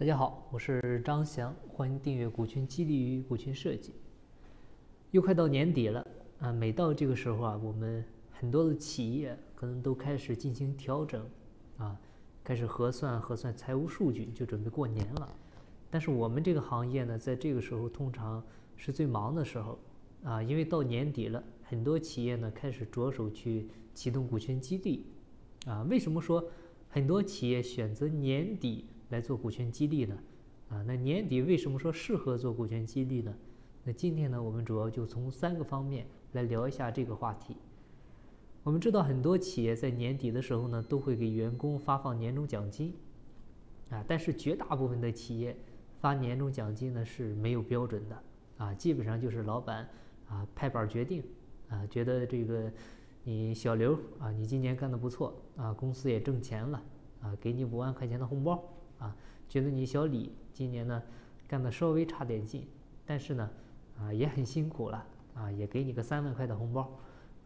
大家好，我是张翔，欢迎订阅股权激励与股权设计。又快到年底了啊，每到这个时候啊，我们很多的企业可能都开始进行调整啊，开始核算核算财务数据，就准备过年了。但是我们这个行业呢，在这个时候通常是最忙的时候啊，因为到年底了，很多企业呢开始着手去启动股权激励啊。为什么说很多企业选择年底？来做股权激励呢，啊，那年底为什么说适合做股权激励呢？那今天呢，我们主要就从三个方面来聊一下这个话题。我们知道很多企业在年底的时候呢，都会给员工发放年终奖金，啊，但是绝大部分的企业发年终奖金呢是没有标准的，啊，基本上就是老板啊拍板决定，啊，觉得这个你小刘啊，你今年干得不错，啊，公司也挣钱了，啊，给你五万块钱的红包。啊，觉得你小李今年呢干的稍微差点劲，但是呢，啊也很辛苦了，啊也给你个三万块的红包，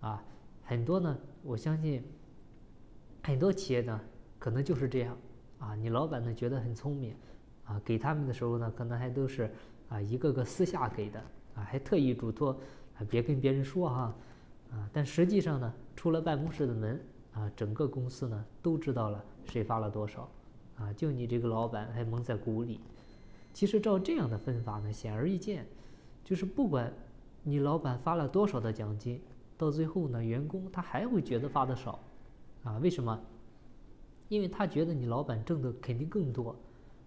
啊很多呢，我相信很多企业呢可能就是这样，啊你老板呢觉得很聪明，啊给他们的时候呢可能还都是啊一个个私下给的，啊还特意嘱托啊别跟别人说哈，啊但实际上呢出了办公室的门，啊整个公司呢都知道了谁发了多少。啊，就你这个老板还蒙在鼓里。其实照这样的分法呢，显而易见，就是不管你老板发了多少的奖金，到最后呢，员工他还会觉得发的少。啊，为什么？因为他觉得你老板挣的肯定更多，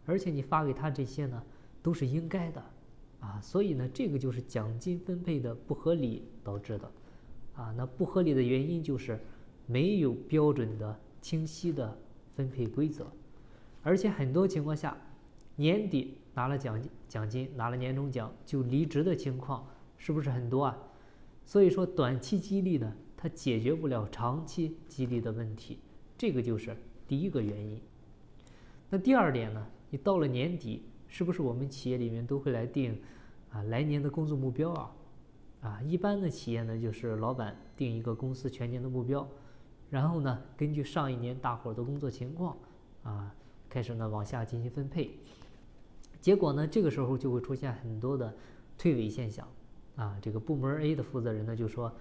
而且你发给他这些呢，都是应该的。啊，所以呢，这个就是奖金分配的不合理导致的。啊，那不合理的原因就是没有标准的、清晰的分配规则。而且很多情况下，年底拿了奖金、奖金拿了年终奖就离职的情况是不是很多啊？所以说，短期激励呢，它解决不了长期激励的问题，这个就是第一个原因。那第二点呢？你到了年底，是不是我们企业里面都会来定啊来年的工作目标啊？啊，一般的企业呢，就是老板定一个公司全年的目标，然后呢，根据上一年大伙儿的工作情况啊。开始呢往下进行分配，结果呢这个时候就会出现很多的退位现象，啊，这个部门 A 的负责人呢就说，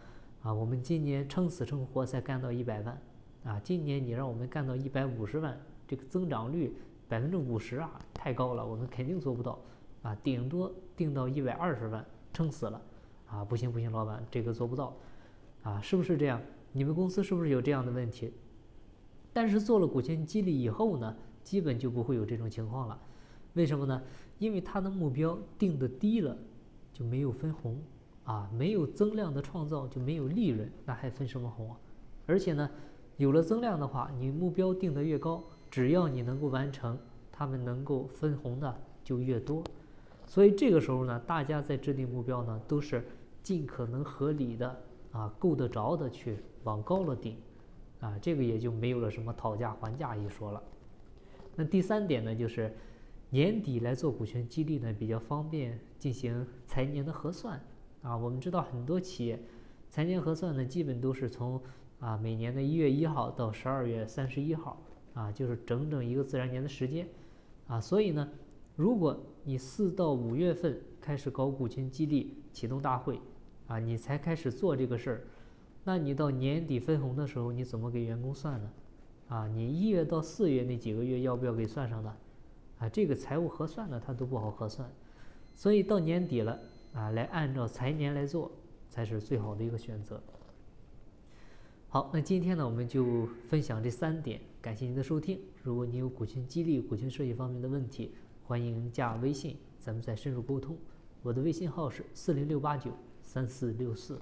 啊，我们今年撑死撑活才干到一百万，啊，今年你让我们干到一百五十万，这个增长率百分之五十啊，太高了，我们肯定做不到，啊，顶多定到一百二十万，撑死了，啊，不行不行，老板这个做不到，啊，是不是这样？你们公司是不是有这样的问题？但是做了股权激励以后呢？基本就不会有这种情况了，为什么呢？因为他的目标定的低了，就没有分红啊，没有增量的创造就没有利润，那还分什么红啊？而且呢，有了增量的话，你目标定的越高，只要你能够完成，他们能够分红的就越多。所以这个时候呢，大家在制定目标呢，都是尽可能合理的啊，够得着的去往高了定，啊，这个也就没有了什么讨价还价一说了。那第三点呢，就是年底来做股权激励呢，比较方便进行财年的核算啊。我们知道很多企业财年核算呢，基本都是从啊每年的一月一号到十二月三十一号啊，就是整整一个自然年的时间啊。所以呢，如果你四到五月份开始搞股权激励启动大会啊，你才开始做这个事儿，那你到年底分红的时候，你怎么给员工算呢？啊，你一月到四月那几个月要不要给算上呢？啊，这个财务核算呢，它都不好核算，所以到年底了啊，来按照财年来做才是最好的一个选择。好，那今天呢，我们就分享这三点，感谢您的收听。如果你有股权激励、股权设计方面的问题，欢迎加微信，咱们再深入沟通。我的微信号是四零六八九三四六四。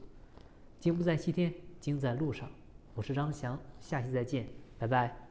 金不在西天，金在路上。我是张翔，下期再见。拜拜。